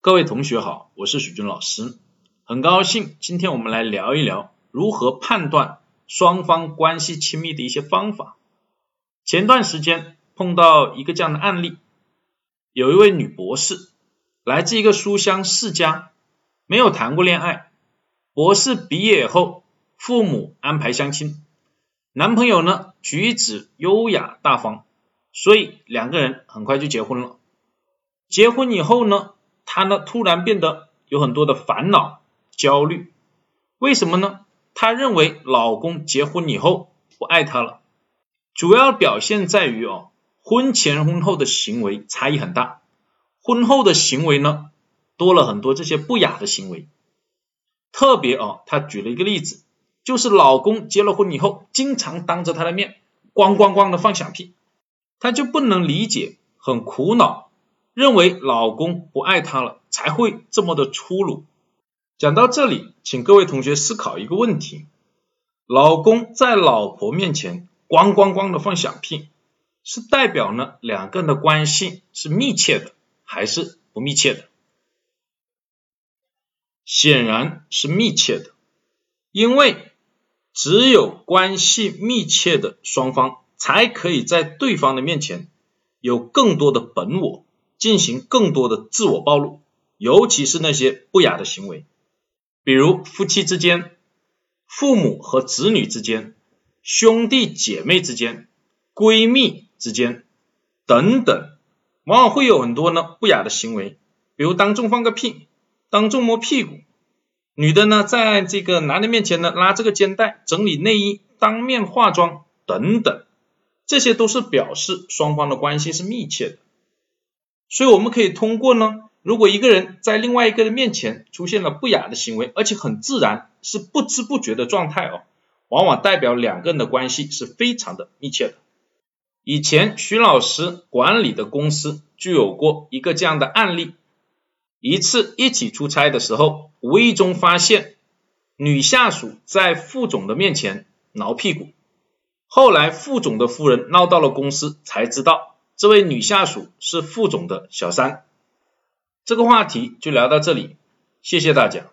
各位同学好，我是许军老师，很高兴今天我们来聊一聊如何判断双方关系亲密的一些方法。前段时间碰到一个这样的案例，有一位女博士来自一个书香世家，没有谈过恋爱，博士毕业后父母安排相亲，男朋友呢举止优雅大方，所以两个人很快就结婚了。结婚以后呢？她呢，突然变得有很多的烦恼、焦虑，为什么呢？她认为老公结婚以后不爱她了，主要表现在于哦，婚前婚后的行为差异很大，婚后的行为呢，多了很多这些不雅的行为，特别哦，她举了一个例子，就是老公结了婚以后，经常当着她的面咣咣咣的放响屁，她就不能理解，很苦恼。认为老公不爱她了，才会这么的粗鲁。讲到这里，请各位同学思考一个问题：老公在老婆面前咣咣咣的放响屁，是代表呢两个人的关系是密切的，还是不密切的？显然是密切的，因为只有关系密切的双方，才可以在对方的面前有更多的本我。进行更多的自我暴露，尤其是那些不雅的行为，比如夫妻之间、父母和子女之间、兄弟姐妹之间、闺蜜之间等等，往往会有很多呢不雅的行为，比如当众放个屁、当众摸屁股，女的呢在这个男的面前呢拉这个肩带、整理内衣、当面化妆等等，这些都是表示双方的关系是密切的。所以我们可以通过呢，如果一个人在另外一个人面前出现了不雅的行为，而且很自然，是不知不觉的状态哦，往往代表两个人的关系是非常的密切的。以前徐老师管理的公司就有过一个这样的案例，一次一起出差的时候，无意中发现女下属在副总的面前挠屁股，后来副总的夫人闹到了公司，才知道。这位女下属是副总的小三，这个话题就聊到这里，谢谢大家。